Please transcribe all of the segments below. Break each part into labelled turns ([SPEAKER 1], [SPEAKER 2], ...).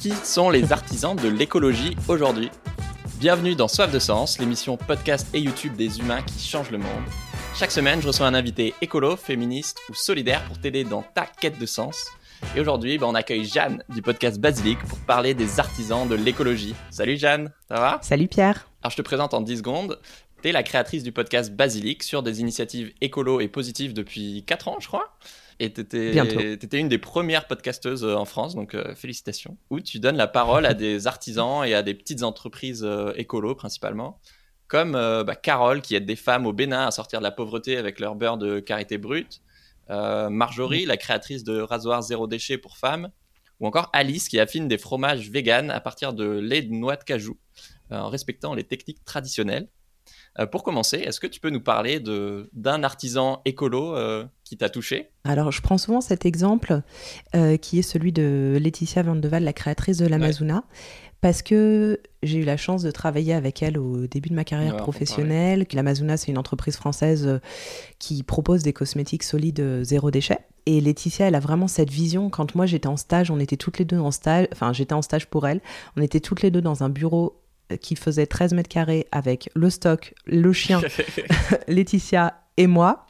[SPEAKER 1] Qui sont les artisans de l'écologie aujourd'hui? Bienvenue dans Soif de Sens, l'émission podcast et YouTube des humains qui changent le monde. Chaque semaine, je reçois un invité écolo, féministe ou solidaire pour t'aider dans ta quête de sens. Et aujourd'hui, ben, on accueille Jeanne du podcast Basilic pour parler des artisans de l'écologie. Salut Jeanne, ça va?
[SPEAKER 2] Salut Pierre.
[SPEAKER 1] Alors je te présente en 10 secondes. Tu es la créatrice du podcast Basilic sur des initiatives écolo et positives depuis 4 ans, je crois. Et tu étais, une des premières podcasteuses euh, en France, donc euh, félicitations. Où tu donnes la parole à des artisans et à des petites entreprises euh, écolo principalement, comme bah, Carole qui aide des femmes au Bénin à sortir de la pauvreté avec leur beurre de karité brute, Marjorie, la créatrice de rasoir zéro déchet pour femmes, ou encore Alice qui affine des fromages véganes à partir de lait de noix de cajou, en respectant les techniques traditionnelles. Euh, pour commencer, est-ce que tu peux nous parler d'un artisan écolo euh, qui t'a touché?
[SPEAKER 2] Alors, je prends souvent cet exemple euh, qui est celui de Laetitia Vandeval, la créatrice de l'Amazona. Parce que j'ai eu la chance de travailler avec elle au début de ma carrière professionnelle. L'Amazona, c'est une entreprise française qui propose des cosmétiques solides zéro déchet. Et Laetitia, elle a vraiment cette vision. Quand moi j'étais en stage, on était toutes les deux en stage, enfin j'étais en stage pour elle, on était toutes les deux dans un bureau qui faisait 13 mètres carrés avec le stock, le chien, Laetitia et moi.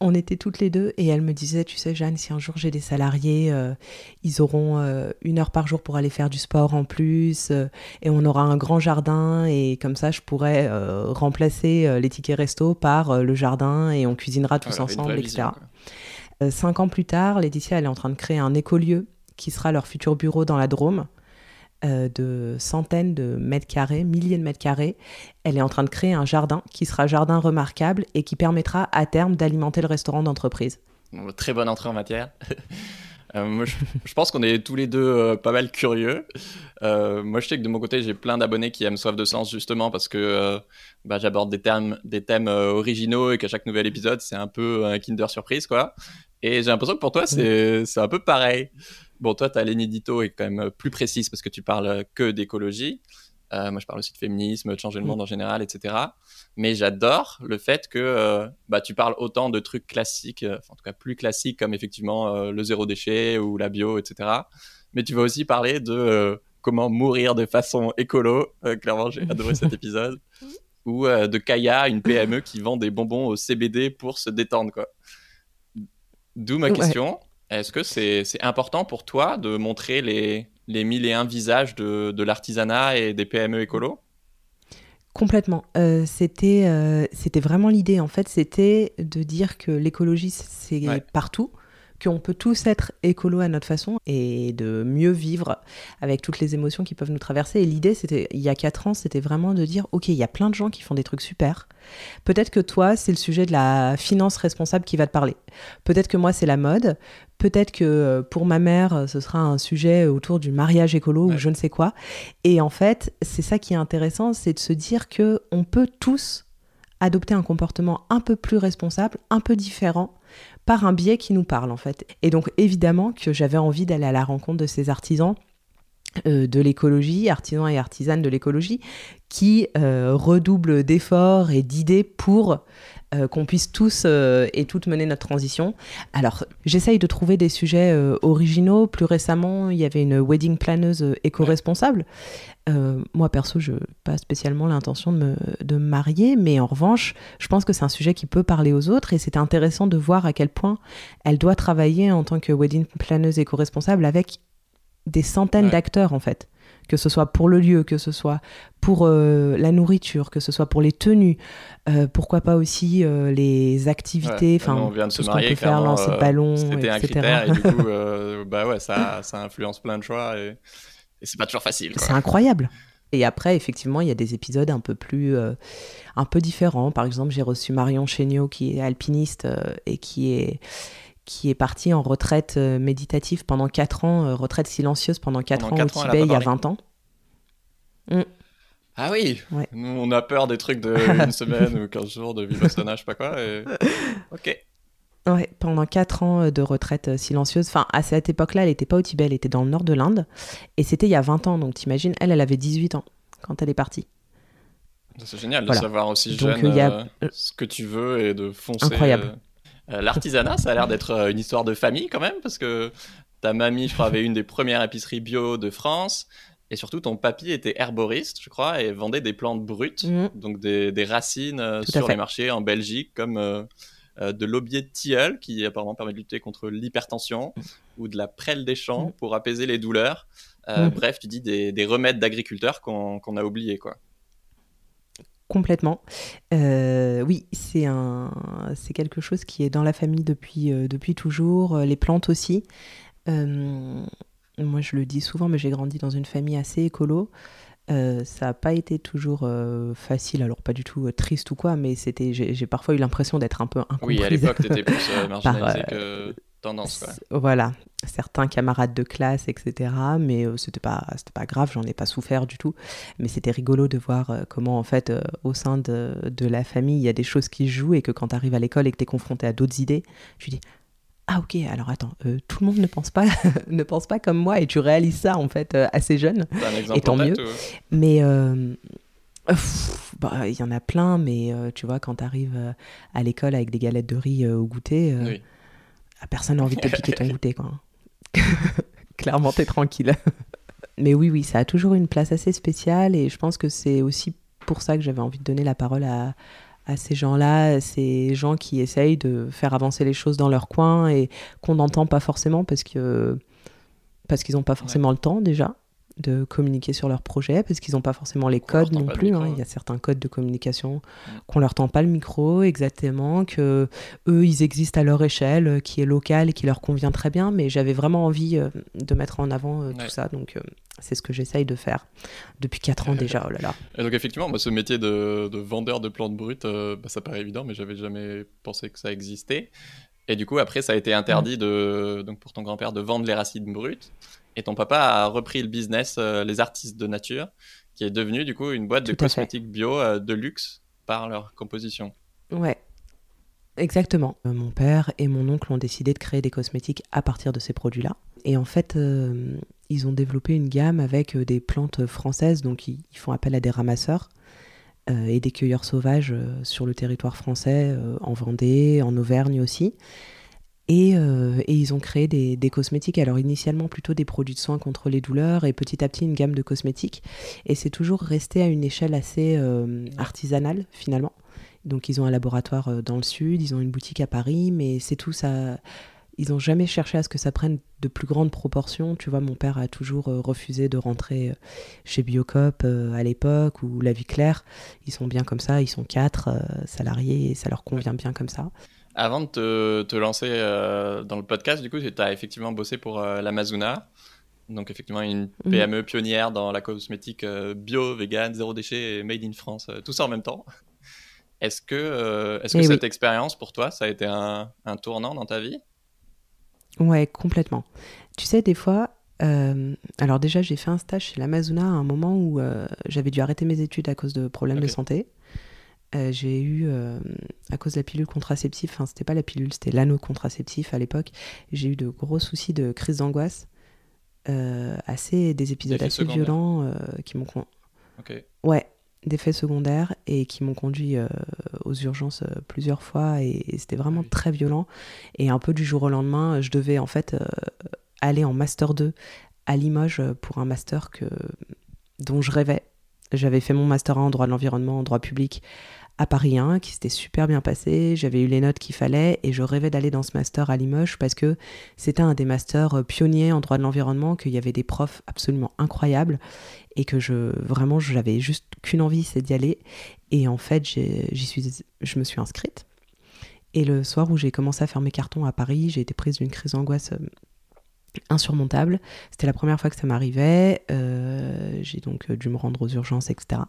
[SPEAKER 2] On était toutes les deux et elle me disait, tu sais Jeanne, si un jour j'ai des salariés, euh, ils auront euh, une heure par jour pour aller faire du sport en plus euh, et on aura un grand jardin et comme ça je pourrais remplacer les tickets resto par le jardin et on cuisinera tous ensemble, etc. cinq ans plus tard, Laetitia elle est en train de créer un écolieu qui sera leur futur bureau dans la Drôme. Euh, de centaines de mètres carrés, milliers de mètres carrés. Elle est en train de créer un jardin qui sera jardin remarquable et qui permettra à terme d'alimenter le restaurant d'entreprise.
[SPEAKER 1] très bonne entrée en matière. Euh, moi, je, pense qu'on est tous les deux euh, pas mal curieux. moi, je sais que de mon côté, j'ai plein d'abonnés qui aiment Soif de Sens, justement, parce que bah, j'aborde des, thèmes, des thèmes originaux et qu'à chaque nouvel épisode, c'est un peu un Kinder Surprise, quoi. Et j'ai l'impression que pour toi, c'est un peu pareil. Bon, toi, ta ligne édito est quand même plus précise parce que tu parles que d'écologie. Euh, moi, je parle aussi de féminisme, de changer le monde en général, etc. Mais j'adore le fait que euh, bah, tu parles autant de trucs classiques, euh, en tout cas plus classiques, comme effectivement le zéro déchet ou la bio, etc. Mais tu vas aussi parler de comment mourir de façon écolo. clairement, j'ai adoré cet épisode. Ou de Kaya, une PME qui vend des bonbons au CBD pour se détendre. quoi. D'où ma question. Est-ce que c'est important pour toi de montrer les, les mille et un visages de, de l'artisanat et des PME écolo
[SPEAKER 2] Complètement. Euh, c'était euh, c'était vraiment l'idée, en fait, c'était de dire que l'écologie, c'est partout qu'on peut tous être écolo à notre façon et de mieux vivre avec toutes les émotions qui peuvent nous traverser. Et l'idée, c'était, il y a quatre ans, c'était vraiment de dire, OK, il y a plein de gens qui font des trucs super. Peut-être que toi, c'est le sujet de la finance responsable qui va te parler. Peut-être que moi, c'est la mode. Peut-être que euh, pour ma mère, ce sera un sujet autour du mariage écolo ou je ne sais quoi. Et en fait, c'est ça qui est intéressant, c'est de se dire que on peut tous adopter un comportement un peu plus responsable, un peu différent, par un biais qui nous parle en fait. Et donc évidemment que j'avais envie d'aller à la rencontre de ces artisans euh, de l'écologie, artisans et artisanes de l'écologie, qui euh, redoublent d'efforts et d'idées pour euh, qu'on puisse tous et toutes mener notre transition. Alors, j'essaye de trouver des sujets originaux. Plus récemment, il y avait une wedding planeuse éco-responsable euh, moi, perso, je n'ai pas spécialement l'intention de me, de me, marier, mais en revanche, je pense que c'est un sujet qui peut parler aux autres et c'était intéressant de voir à quel point elle doit travailler en tant que wedding planeuse éco-responsable avec des centaines d'acteurs, en fait. Que ce soit pour le lieu, que ce soit pour euh, la nourriture, que ce soit pour les tenues, euh, pourquoi pas aussi les activités, enfin, tout ce qu'on peut faire, lancer de ballon,
[SPEAKER 1] etc. Un critère, et du coup, bah ouais, ça, ça influence plein de choix. Et et c'est pas toujours facile.
[SPEAKER 2] C'est incroyable. Et après, effectivement, il y a des épisodes un peu plus, euh, un peu différents. Par exemple, j'ai reçu Marion Chéniaud, qui est alpiniste euh, et qui est, qui est partie en retraite euh, méditative pendant 4 ans, retraite silencieuse pendant 4 ans au Tibet il y a 20 ans.
[SPEAKER 1] Mm. Ah oui Nous, on a peur des trucs de une semaine ou 15 jours de Vipassana, je sais pas quoi. Et... Ok.
[SPEAKER 2] Ouais, pendant 4 ans euh, de retraite euh, silencieuse. Enfin, à cette époque-là, elle n'était pas au Tibet, elle était dans le nord de l'Inde. Et c'était il y a 20 ans, donc t'imagines, elle, elle avait 18 ans quand elle est partie.
[SPEAKER 1] C'est génial de savoir aussi jeune euh, ce que tu veux et de foncer.
[SPEAKER 2] Incroyable.
[SPEAKER 1] L'artisanat, ça a l'air d'être une histoire de famille quand même, parce que ta mamie, je crois, avait une des premières épiceries bio de France. Et surtout, ton papy était herboriste, je crois, et vendait des plantes brutes, mhm. donc des, racines sur les marchés en Belgique, comme euh, euh, de l'aubier de tilleul, qui apparemment permet de lutter contre l'hypertension, ou de la prêle des champs pour apaiser les douleurs. Mhm. Bref, tu dis des, remèdes d'agriculteurs qu'on a oubliés, quoi.
[SPEAKER 2] Complètement. oui, c'est un, c'est quelque chose qui est dans la famille depuis, depuis toujours. Les plantes aussi. Moi, je le dis souvent, mais j'ai grandi dans une famille assez écolo. Euh, ça n'a pas été toujours euh, facile, alors pas du tout euh, triste ou quoi, mais c'était, j'ai, parfois eu l'impression d'être un peu incomprise.
[SPEAKER 1] Oui, à l'époque, tu étais plus marginalisée que tendance. Quoi.
[SPEAKER 2] Voilà, certains camarades de classe, etc. Mais c'était pas, c'était pas grave, j'en ai pas souffert du tout. Mais c'était rigolo de voir comment, en fait, au sein de, de, la famille, il y a des choses qui jouent et que quand tu arrives à l'école et que tu es confronté à d'autres idées, je dis ah ok, alors attends, euh, tout le monde ne pense pas, ne pense pas comme moi et tu réalises ça en fait euh, assez jeune. et tant mieux. Mais euh, bah, il y en a plein, mais tu vois, quand tu arrives à l'école avec des galettes de riz au goûter, ah, personne n'a envie de te piquer ton goûter. Quoi. Clairement, t'es tranquille. mais oui, oui, ça a toujours une place assez spéciale et je pense que c'est aussi pour ça que j'avais envie de donner la parole à, à ces gens-là, ces gens qui essayent de faire avancer les choses dans leur coin et qu'on n'entend pas forcément parce que parce qu'ils n'ont pas forcément le temps déjà de communiquer sur leur projet parce qu'ils n'ont pas forcément les codes non plus. Hein. Il y a certains codes de communication mm. qu'on leur tend pas le micro exactement, que eux ils existent à leur échelle, euh, qui est locale et qui leur convient très bien. Mais j'avais vraiment envie euh, de mettre en avant euh, tout ça, donc c'est ce que j'essaye de faire depuis 4 ans déjà. Oh là là.
[SPEAKER 1] Et donc effectivement, moi, ce métier de, vendeur de plantes brutes, bah, ça paraît évident, mais j'avais jamais pensé que ça existait. Et du coup, après, ça a été interdit mm. de, donc pour ton grand-père de vendre les racines brutes. Et ton papa a repris le business euh, Les Artistes de Nature, qui est devenu du coup une boîte de cosmétiques bio euh, de luxe par leur composition.
[SPEAKER 2] Ouais, exactement. Euh, mon père et mon oncle ont décidé de créer des cosmétiques à partir de ces produits-là. Et en fait, ils ont développé une gamme avec des plantes françaises, donc ils, font appel à des ramasseurs et des cueilleurs sauvages sur le territoire français, en Vendée, en Auvergne aussi. Euh, et, ils ont créé des, cosmétiques, alors initialement plutôt des produits de soins contre les douleurs et petit à petit une gamme de cosmétiques. Et c'est toujours resté à une échelle assez euh, artisanale finalement. Donc ils ont un laboratoire euh, dans le sud, ils ont une boutique à Paris, mais c'est tout ça. Ils n'ont jamais cherché à ce que ça prenne de plus grandes proportions. Tu vois, mon père a toujours refusé de rentrer chez Biocop à l'époque ou La Vie Claire. Ils sont bien comme ça, ils sont quatre salariés et ça leur convient bien comme ça.
[SPEAKER 1] Avant de te, te lancer euh, dans le podcast, du coup, tu as effectivement bossé pour euh, l'Amazona. Donc, effectivement, une mhm. PME pionnière dans la cosmétique euh, bio, vegan, zéro déchet et made in France, tout ça en même temps. Est-ce que, est-ce que eh cette expérience, pour toi, ça a été un, un tournant dans ta vie?
[SPEAKER 2] Ouais, complètement. Tu sais, des fois, alors déjà, j'ai fait un stage chez l'Amazona à un moment où j'avais dû arrêter mes études à cause de problèmes de santé. Euh, j'ai eu, euh, à cause de la pilule contraceptive, enfin c'était pas la pilule, c'était l'anneau contraceptif à l'époque, j'ai eu de gros soucis de crise d'angoisse, euh, assez, des épisodes assez violents qui m'ont... Ouais, d'effets secondaires et qui m'ont conduit aux urgences plusieurs fois et, c'était vraiment ah très violent. Et un peu du jour au lendemain, je devais en fait aller en Master 2 à Limoges pour un master que, dont je rêvais. J'avais fait mon master 1 en droit de l'environnement, en droit public à Paris 1 qui s'était super bien passé, j'avais eu les notes qu'il fallait et je rêvais d'aller dans ce master à Limoges parce que c'était un des masters euh, pionniers en droit de l'environnement, qu'il y avait des profs absolument incroyables et que je vraiment j'avais juste qu'une envie c'est d'y aller. Et en fait j'y suis je me suis inscrite. Et le soir où j'ai commencé à faire mes cartons à Paris, j'ai été prise d'une crise d'angoisse euh, insurmontable. C'était la première fois que ça m'arrivait. Euh, j'ai donc dû me rendre aux urgences, etc.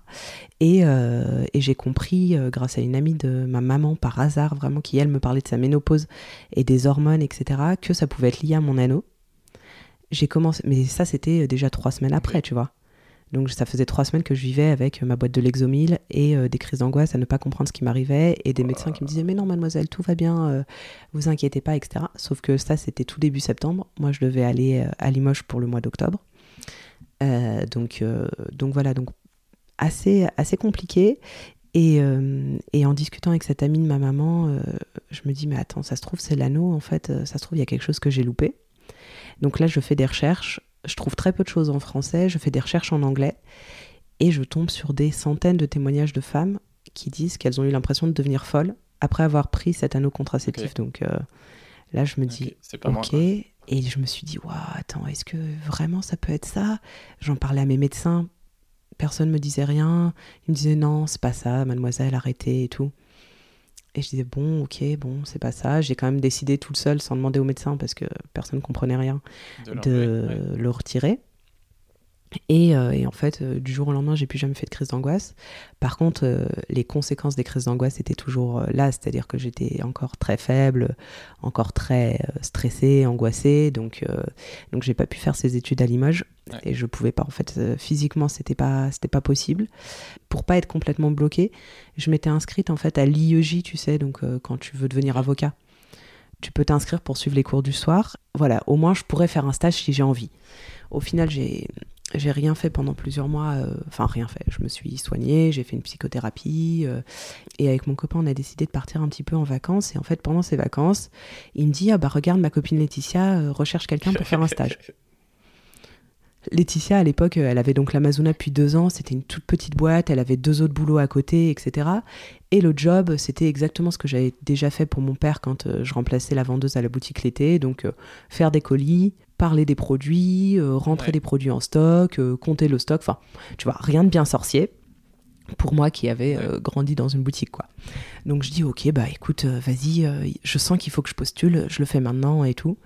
[SPEAKER 2] Euh, et, j'ai compris, euh, grâce à une amie de ma maman, par hasard, vraiment, qui elle me parlait de sa ménopause et des hormones, etc., que ça pouvait être lié à mon anneau. J'ai commencé, mais ça c'était déjà trois semaines après, tu vois. Donc ça faisait trois semaines que je vivais avec ma boîte de Lexomil et euh, des crises d'angoisse à ne pas comprendre ce qui m'arrivait et des médecins qui me disaient mais non mademoiselle tout va bien, euh, vous inquiétez pas etc. Sauf que ça c'était tout début septembre, moi je devais aller euh, à Limoges pour le mois d'octobre. donc, donc voilà, donc assez, assez compliqué. Et, et, en discutant avec cette amie de ma maman, je me dis mais attends ça se trouve c'est l'anneau en fait, ça se trouve il y a quelque chose que j'ai loupé. Donc là, je fais des recherches. Je trouve très peu de choses en français. Je fais des recherches en anglais. Et je tombe sur des centaines de témoignages de femmes qui disent qu'elles ont eu l'impression de devenir folles après avoir pris cet anneau contraceptif. Donc euh, là, je me dis, ok. et je me suis dit, waouh, attends, est-ce que vraiment ça peut être ça? J'en parlais à mes médecins. Personne me disait rien. Ils me disaient, non, c'est pas ça, mademoiselle, arrêtez et tout. Et je disais, bon, ok, bon, c'est pas ça. J'ai quand même décidé tout seul, sans demander au médecin, parce que personne ne comprenait rien, de, le retirer. Euh, et, en fait, euh, du jour au lendemain, j'ai plus jamais fait de crise d'angoisse. Par contre, euh, les conséquences des crises d'angoisse étaient toujours là, c'est-à-dire que j'étais encore très faible, encore très stressée, angoissée, donc donc j'ai pas pu faire ces études à Limoges et je pouvais pas. En fait, physiquement, c'était pas c'était pas possible. Pour pas être complètement bloquée, je m'étais inscrite en fait à l'IEJ, tu sais, donc quand tu veux devenir avocat tu peux t'inscrire pour suivre les cours du soir. Voilà, au moins je pourrais faire un stage si j'ai envie. Au final, j'ai j'ai rien fait pendant plusieurs mois, euh, enfin rien fait. Je me suis soignée, j'ai fait une psychothérapie euh, et avec mon copain on a décidé de partir un petit peu en vacances et en fait pendant ces vacances il me dit ah bah regarde ma copine Laetitia euh, recherche quelqu'un pour faire un stage. Laetitia à l'époque elle avait donc l'Amazona depuis deux ans, c'était une toute petite boîte, elle avait deux autres boulots à côté etc. Et le job c'était exactement ce que j'avais déjà fait pour mon père quand je remplaçais la vendeuse à la boutique l'été, donc faire des colis, parler des produits, euh, rentrer des produits en stock, euh, compter le stock, enfin, tu vois, rien de bien sorcier pour moi qui avait euh, grandi dans une boutique quoi. Donc je dis ok bah écoute vas-y je sens qu'il faut que je postule, je le fais maintenant et tout.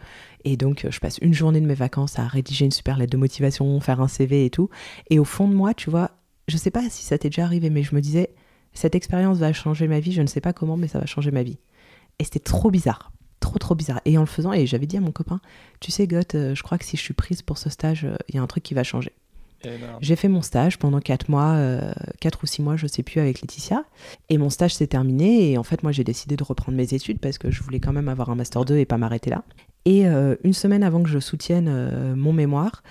[SPEAKER 2] Et donc je passe une journée de mes vacances à rédiger une super lettre de motivation, faire un CV et tout. Et au fond de moi tu vois, je sais pas si ça t'est déjà arrivé mais je me disais cette expérience va changer ma vie, je ne sais pas comment mais ça va changer ma vie. Et c'était trop bizarre trop trop bizarre. Et en le faisant, et j'avais dit à mon copain, tu sais Goth, euh, je crois que si je suis prise pour ce stage, euh, il y a un truc qui va changer. J'ai fait mon stage pendant 4 mois, 4 euh, ou 6 mois, je sais plus, avec Laetitia. Et mon stage s'est terminé. Et en fait, moi, j'ai décidé de reprendre mes études parce que je voulais quand même avoir un Master 2 et pas m'arrêter là. Et une semaine avant que je soutienne mon mémoire,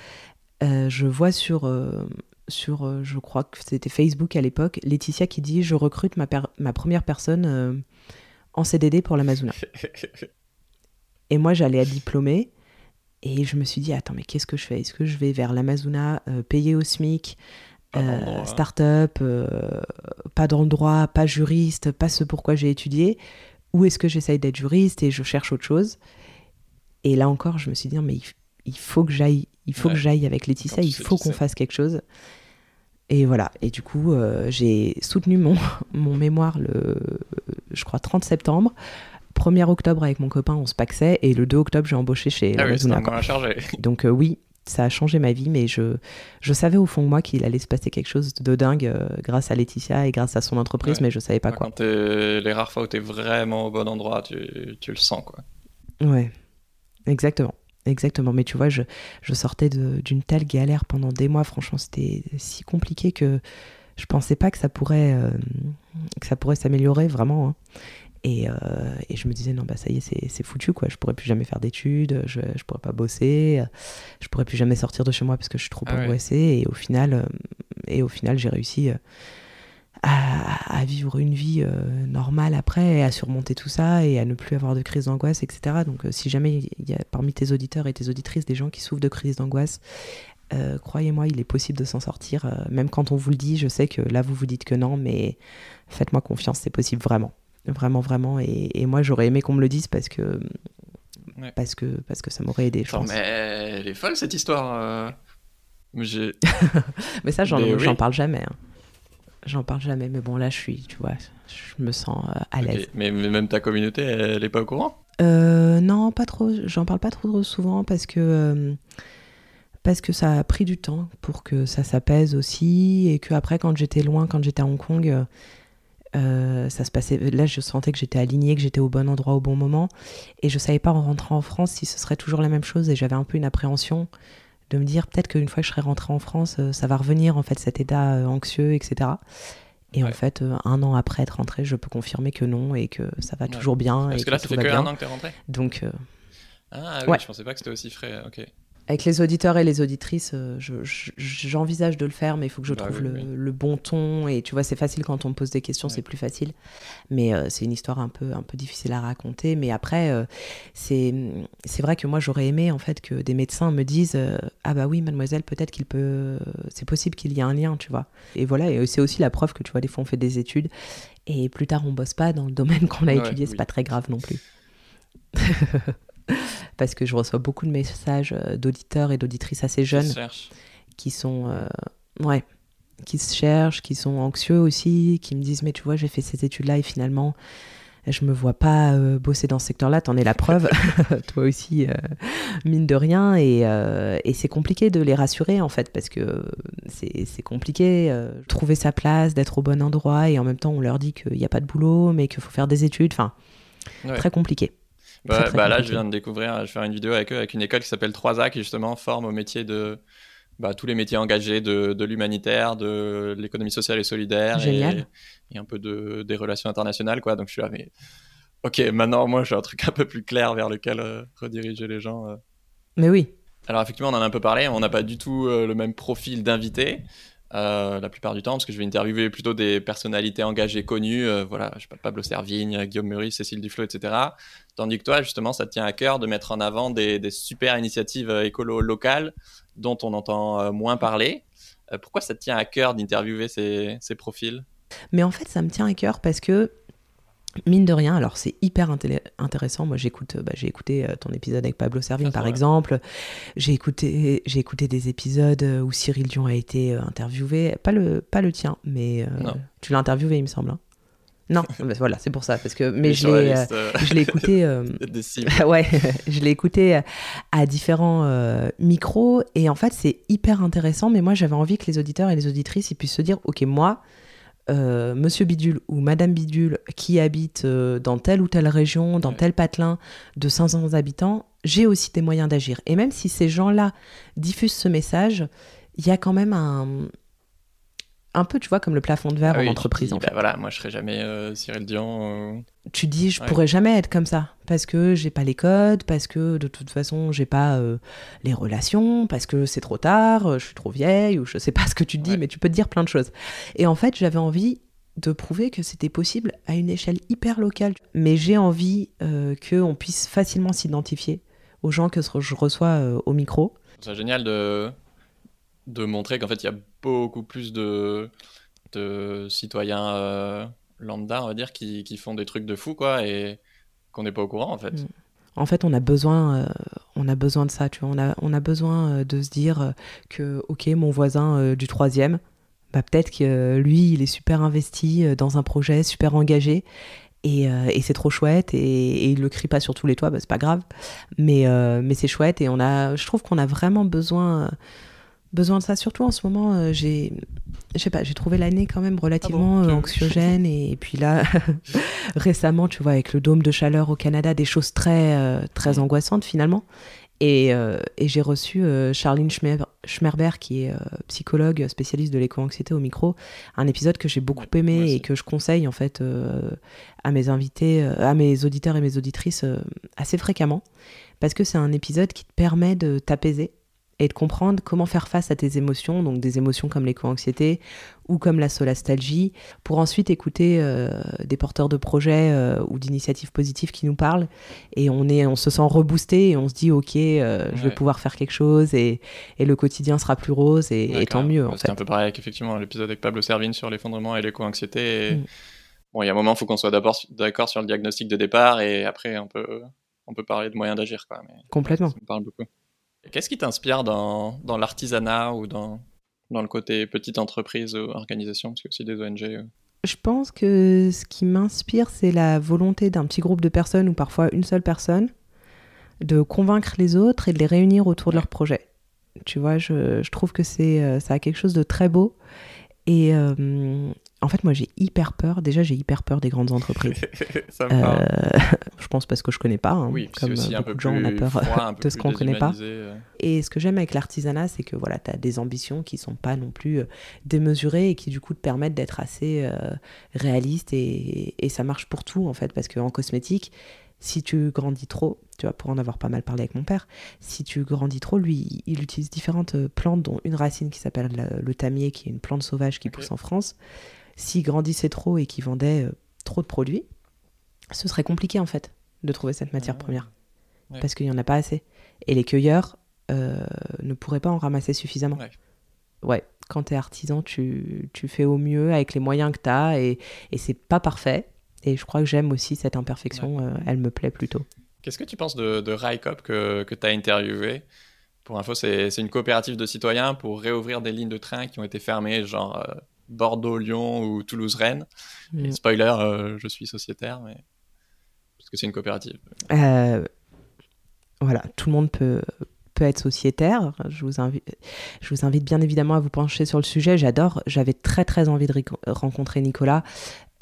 [SPEAKER 2] je vois sur, sur je crois que c'était Facebook à l'époque, Laetitia qui dit Je recrute ma, ma première personne en CDD pour l'Amazona. Et moi, j'allais être diplômée. Et je me suis dit, attends, mais qu'est-ce que je fais? Est-ce que je vais vers l'Amazona, euh, payé au SMIC, euh, start-up, euh, pas dans le droit, pas juriste, pas ce pourquoi j'ai étudié? Ou est-ce que j'essaye d'être juriste et je cherche autre chose? Et là encore, je me suis dit, mais il, faut que j'aille il faut que j'aille avec Laetitia, il faut qu'on fasse quelque chose. Et voilà. Et du coup, j'ai soutenu mon, mon mémoire le, je crois, 30 septembre. 1er octobre avec mon copain, on se paxait et le 2 octobre, j'ai embauché chez ah
[SPEAKER 1] oui,
[SPEAKER 2] Donc euh, oui, ça a changé ma vie, mais je, je savais au fond de moi qu'il allait se passer quelque chose de dingue euh, grâce à Laetitia et grâce à son entreprise, mais je savais pas quoi.
[SPEAKER 1] Quand les rares fois où tu es vraiment au bon endroit, tu, tu le sens quoi.
[SPEAKER 2] Ouais, exactement. Exactement, mais tu vois, je, je sortais d'une telle galère pendant des mois, franchement, c'était si compliqué que je pensais pas que ça pourrait, euh, que ça pourrait s'améliorer vraiment. Hein. Et, euh, et, je me disais, non, bah ça y est, c'est foutu, quoi. Je pourrais plus jamais faire d'études, je, je pourrais pas bosser, je pourrais plus jamais sortir de chez moi parce que je suis trop ah angoissée. Et au final, euh, et au final j'ai réussi euh, à, à, vivre une vie normale après, à surmonter tout ça et à ne plus avoir de crise d'angoisse, etc. Donc, si jamais il y a parmi tes auditeurs et tes auditrices des gens qui souffrent de crise d'angoisse, croyez-moi, il est possible de s'en sortir. même quand on vous le dit, je sais que là, vous vous dites que non, mais faites-moi confiance, c'est possible vraiment. Vraiment, vraiment. Et, moi, j'aurais aimé qu'on me le dise parce que, parce que, parce que ça m'aurait aidé. Je
[SPEAKER 1] pense. mais elle est folle cette histoire. Euh.
[SPEAKER 2] mais ça, j'en parle jamais. Hein. J'en parle jamais. Mais bon, là, je suis, tu vois, je me sens euh, à l'aise.
[SPEAKER 1] Mais, même ta communauté, elle est pas au courant?
[SPEAKER 2] Euh, Non, pas trop. J'en parle pas trop souvent parce que parce que ça a pris du temps pour que ça s'apaise aussi et que après quand j'étais loin, quand j'étais à Hong Kong, euh, ça se passait. Là, je sentais que j'étais alignée, que j'étais au bon endroit au bon moment, et je savais pas en rentrant en France si ce serait toujours la même chose. Et j'avais un peu une appréhension de me dire peut-être qu'une fois que je serais rentrée en France, euh, ça va revenir en fait cet état euh, anxieux, etc. Et en fait, un an après être rentrée, je peux confirmer que non et que ça va toujours bien.
[SPEAKER 1] Parce
[SPEAKER 2] que,
[SPEAKER 1] là, ça fait que un an que t'es rentrée?
[SPEAKER 2] Donc.
[SPEAKER 1] Ah oui, je pensais pas que c'était aussi frais. Ok.
[SPEAKER 2] Avec les auditeurs et les auditrices, euh, j'envisage de le faire, mais il faut que je bah trouve le, bon ton. Et tu vois, c'est facile quand on me pose des questions, c'est plus facile. Mais euh, c'est une histoire un peu, un peu difficile à raconter. Mais après, euh, c'est vrai que moi, j'aurais aimé en fait que des médecins me disent Ah bah oui, mademoiselle, peut-être qu'il peut. C'est possible qu'il y ait un lien, tu vois. Et voilà, et c'est aussi la preuve que tu vois, des fois, on fait des études. Et plus tard, on bosse pas dans le domaine qu'on a étudié, c'est pas très grave non plus. parce que je reçois beaucoup de messages euh, d'auditeurs et d'auditrices assez jeunes qui sont euh, ouais qui se cherchent, qui sont anxieux aussi, qui me disent mais tu vois j'ai fait ces études là et finalement je me vois pas euh, bosser dans ce secteur-là, t'en es la preuve, toi aussi, mine de rien, et, et c'est compliqué de les rassurer en fait, parce que c'est compliqué, trouver sa place, d'être au bon endroit, et en même temps on leur dit qu'il n'y a pas de boulot, mais qu'il faut faire des études, enfin, très compliqué.
[SPEAKER 1] Bah, bah là, je viens de découvrir, je vais faire une vidéo avec eux, avec une école qui s'appelle 3A, qui justement forme au métier de bah, tous les métiers engagés de, de l'humanitaire, de l'économie sociale et solidaire, et, et, un peu de, des relations internationales, quoi. Donc je suis là, mais ok, maintenant, moi, j'ai un truc un peu plus clair vers lequel euh, rediriger les gens. Euh.
[SPEAKER 2] Mais oui.
[SPEAKER 1] Alors effectivement, on en a un peu parlé, on n'a pas du tout euh, le même profil d'invité. Euh, la plupart du temps, parce que je vais interviewer plutôt des personnalités engagées connues, euh, voilà, je sais pas, Pablo Servigne, Guillaume Meurice, Cécile Duflo, etc. Tandis que toi, justement, ça te tient à cœur de mettre en avant des, super initiatives euh, écolo locales dont on entend moins parler. pourquoi ça te tient à cœur d'interviewer ces, ces profils?
[SPEAKER 2] Mais en fait, ça me tient à cœur parce que mine de rien, alors c'est hyper intéressant. Moi, j'écoute, bah, j'ai écouté euh, ton épisode avec Pablo Servigne, par exemple. J'ai écouté, j'ai écouté des épisodes euh, où Cyril Dion a été euh, interviewé. Pas le, pas le tien, mais tu l'as interviewé, il me semble. Hein. non, bah, voilà, c'est pour ça. Parce que, mais je l'ai, je l'ai écouté. ouais, je l'ai écouté à différents micros et en fait, c'est hyper intéressant. Mais moi, j'avais envie que les auditeurs et les auditrices ils puissent se dire, ok, moi euh, Monsieur Bidule ou Madame Bidule qui habite euh, dans telle ou telle région, dans tel patelin de 500 habitants, j'ai aussi des moyens d'agir. Et même si ces gens-là diffusent ce message, il y a quand même un, un peu, tu vois, comme le plafond de verre ah en entreprise. en
[SPEAKER 1] bah voilà, moi je serais jamais euh, Cyril Dion. Euh.
[SPEAKER 2] Tu dis, je pourrais jamais être comme ça parce que j'ai pas les codes, parce que de toute façon j'ai pas euh, les relations, parce que c'est trop tard, je suis trop vieille ou je sais pas ce que tu te dis, mais tu peux te dire plein de choses. Et en fait, j'avais envie de prouver que c'était possible à une échelle hyper locale. Mais j'ai envie qu'on puisse facilement s'identifier aux gens que je reçois au micro.
[SPEAKER 1] C'est génial de de montrer qu'en fait, il y a beaucoup plus de, de citoyens euh, lambda, on va dire, qui, qui, font des trucs de fou, quoi, et qu'on n'est pas au courant, en fait. Mm.
[SPEAKER 2] En fait, on a besoin, euh, on a besoin de ça, tu vois. On a, on a besoin euh, de se dire que, ok, mon voisin du troisième, bah, peut-être que lui, il est super investi dans un projet, super engagé, et, et c'est trop chouette, et, et, il le crie pas sur tous les toits, bah, c'est pas grave, mais, mais c'est chouette, et on a, je trouve qu'on a vraiment besoin besoin de ça. Surtout en ce moment, euh, j'ai, je sais pas, j'ai trouvé l'année quand même relativement ah euh, anxiogène. Et, puis là, récemment, tu vois, avec le dôme de chaleur au Canada, des choses très, euh, très angoissantes finalement. Et, et j'ai reçu Charline Schmerber, qui est psychologue spécialiste de l'éco-anxiété au micro, un épisode que j'ai beaucoup aimé et que je conseille en fait à mes invités, à mes auditeurs et mes auditrices assez fréquemment, parce que c'est un épisode qui te permet de t'apaiser et de comprendre comment faire face à tes émotions, donc des émotions comme l'éco-anxiété ou comme la solastalgie, pour ensuite écouter euh, des porteurs de projets euh, ou d'initiatives positives qui nous parlent et on, est, on se sent reboosté et on se dit ok, euh, je vais pouvoir faire quelque chose et, et, le quotidien sera plus rose et, tant mieux.
[SPEAKER 1] C'est un peu pareil avec effectivement l'épisode avec Pablo Servine sur l'effondrement et l'éco-anxiété. Mm. Bon, il y a un moment, il faut qu'on soit d'abord d'accord sur le diagnostic de départ et après on peut, on peut parler de moyens d'agir.
[SPEAKER 2] Complètement.
[SPEAKER 1] Ça me parle beaucoup. Qu'est-ce qui t'inspire dans, dans l'artisanat ou dans, dans le côté petite entreprise ou organisation? Parce que c'est des ONG. Euh.
[SPEAKER 2] Je pense que ce qui m'inspire, c'est la volonté d'un petit groupe de personnes ou parfois une seule personne de convaincre les autres et de les réunir autour de leur projet. Tu vois, je, je trouve que c'est euh, ça a quelque chose de très beau. Et, euh, en fait, moi, j'ai hyper peur. Déjà, j'ai hyper peur des grandes entreprises.
[SPEAKER 1] ça me euh,
[SPEAKER 2] je pense parce que je connais pas. Hein,
[SPEAKER 1] oui,
[SPEAKER 2] comme
[SPEAKER 1] aussi un peu de gens, on a peur
[SPEAKER 2] de ce qu'on connaît pas. Euh. Et ce que j'aime avec l'artisanat, c'est que voilà, tu as des ambitions qui sont pas non plus euh, démesurées et qui du coup te permettent d'être assez réaliste et, et, ça marche pour tout en fait, parce qu'en cosmétique, Si tu grandis trop, tu vois, pour en avoir pas mal parlé avec mon père, si tu grandis trop, lui, il utilise différentes euh, plantes, dont une racine qui s'appelle le, tamier, qui est une plante sauvage qui pousse en France. S'il grandissait trop et qu'il vendait euh, trop de produits, ce serait compliqué en fait de trouver cette matière ah. première. Parce qu'il n'y en a pas assez. Et les cueilleurs euh, ne pourraient pas en ramasser suffisamment. Ouais, quand tu es artisan, tu, tu, fais au mieux avec les moyens que tu as et, et c'est pas parfait. Et je crois que j'aime aussi cette imperfection, euh, elle me plaît plutôt.
[SPEAKER 1] Qu'est-ce que tu penses de, de RICOP que, que tu as interviewé? Pour info, c'est une coopérative de citoyens pour réouvrir des lignes de train qui ont été fermées, genre euh, Bordeaux, Lyon ou Toulouse-Rennes. Mm. Spoiler, euh, je suis sociétaire, mais parce que c'est une coopérative.
[SPEAKER 2] voilà, tout le monde peut, peut être sociétaire. Je vous, invite, je vous invite bien évidemment à vous pencher sur le sujet. J'adore, j'avais très très envie de rencontrer Nicolas.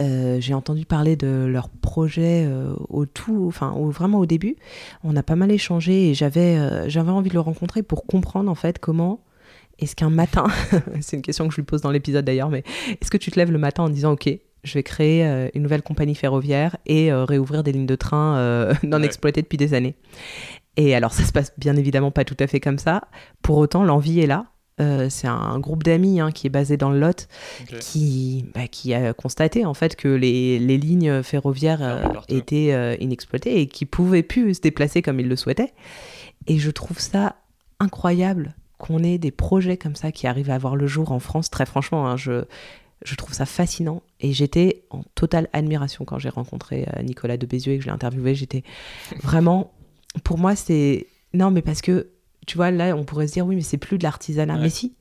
[SPEAKER 2] Euh, j'ai entendu parler de leur projet euh, au tout, enfin vraiment au début. On a pas mal échangé et j'avais euh, j'avais envie de le rencontrer pour comprendre en fait comment est-ce qu'un matin, c'est une question que je lui pose dans l'épisode d'ailleurs, mais est-ce que tu te lèves le matin en disant ok, je vais créer une nouvelle compagnie ferroviaire et réouvrir des lignes de train non exploitées depuis des années? Et alors ça se passe bien évidemment pas tout à fait comme ça. Pour autant, l'envie est là. Euh, c'est un groupe d'amis hein, qui est basé dans le Lot qui, bah, qui a constaté en fait que les, les lignes ferroviaires euh, étaient euh, inexploitées et qui pouvaient plus se déplacer comme ils le souhaitaient. Et je trouve ça incroyable qu'on ait des projets comme ça qui arrivent à voir le jour en France. Très franchement, hein, je, je trouve ça fascinant et j'étais en totale admiration quand j'ai rencontré Nicolas de Bézieux et que je l'ai interviewé. J'étais vraiment, pour moi, c'est non, mais parce que tu vois, là, on pourrait se dire, oui, mais c'est plus de l'artisanat. Mais si,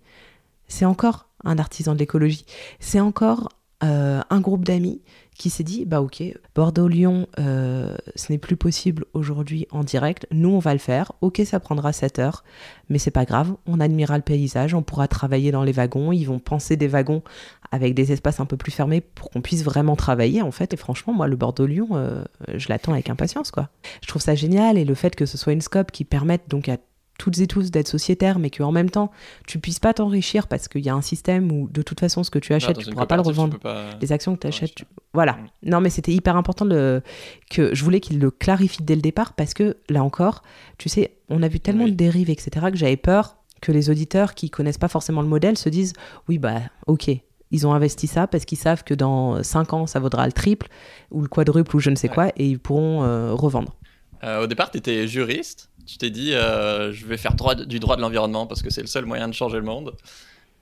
[SPEAKER 2] c'est encore un artisan de l'écologie. C'est encore euh, un groupe d'amis qui s'est dit, bah ok, Bordeaux-Lyon, euh, ce n'est plus possible aujourd'hui en direct, nous on va le faire, ok ça prendra 7 heures, mais c'est pas grave, on admirera le paysage, on pourra travailler dans les wagons, ils vont penser des wagons avec des espaces un peu plus fermés pour qu'on puisse vraiment travailler en fait, et franchement moi le Bordeaux-Lyon, euh, je l'attends avec impatience quoi. Je trouve ça génial, et le fait que ce soit une scope qui permette donc à toutes et tous d'être sociétaires, mais qu'en même temps, tu puisses pas t'enrichir parce qu'il y a un système où, de toute façon, ce que tu achètes, tu pourras pas le revendre. Les actions que tu achètes, voilà. Mm. Non, mais c'était hyper important que je voulais qu'il le clarifie dès le départ parce que, là encore, tu sais, on a vu tellement de dérives, etc., que j'avais peur que les auditeurs qui connaissent pas forcément le modèle se disent oui, bah, ok, ils ont investi ça parce qu'ils savent que dans 5 ans, ça vaudra le triple ou le quadruple ou je ne sais quoi et ils pourront euh, revendre.
[SPEAKER 1] Euh, au départ, tu étais juriste tu t'es dit, euh, je vais faire droit, du droit de l'environnement parce que c'est le seul moyen de changer le monde.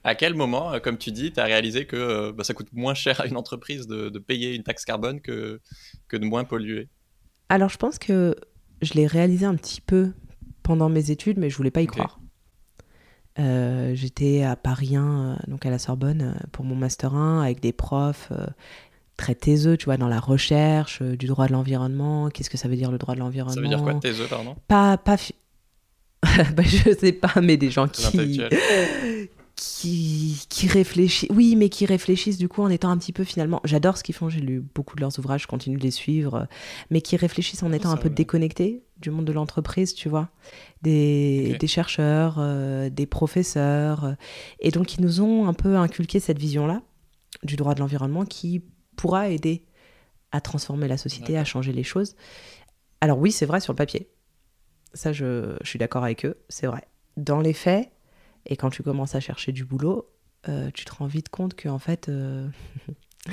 [SPEAKER 1] À quel moment, euh, comme tu dis, tu as réalisé que euh, bah, ça coûte moins cher à une entreprise de, payer une taxe carbone que, que de moins polluer?
[SPEAKER 2] Alors, je pense que je l'ai réalisé un petit peu pendant mes études, mais je voulais pas y croire. J'étais à Paris 1, donc à la Sorbonne, pour mon Master 1, avec des profs très taiseux, tu vois, dans la recherche euh, du droit de l'environnement. Qu'est-ce que ça veut dire le droit de l'environnement? Ça
[SPEAKER 1] veut dire quoi, taiseux, pardon?
[SPEAKER 2] Pas, pas, bah, je sais pas, mais des gens qui qui, qui réfléchissent, oui, mais qui réfléchissent du coup en étant un petit peu finalement, j'adore ce qu'ils font, j'ai lu beaucoup de leurs ouvrages, je continue de les suivre, mais qui réfléchissent en étant un peu déconnectés du monde de l'entreprise, tu vois, des, des chercheurs, euh, des professeurs, euh, et donc ils nous ont un peu inculqué cette vision-là du droit de l'environnement qui pourra aider à transformer la société, à changer les choses. Alors oui, c'est vrai sur le papier. Ça, je, suis d'accord avec eux, c'est vrai. Dans les faits, et quand tu commences à chercher du boulot, euh, tu te rends vite compte que en fait, euh,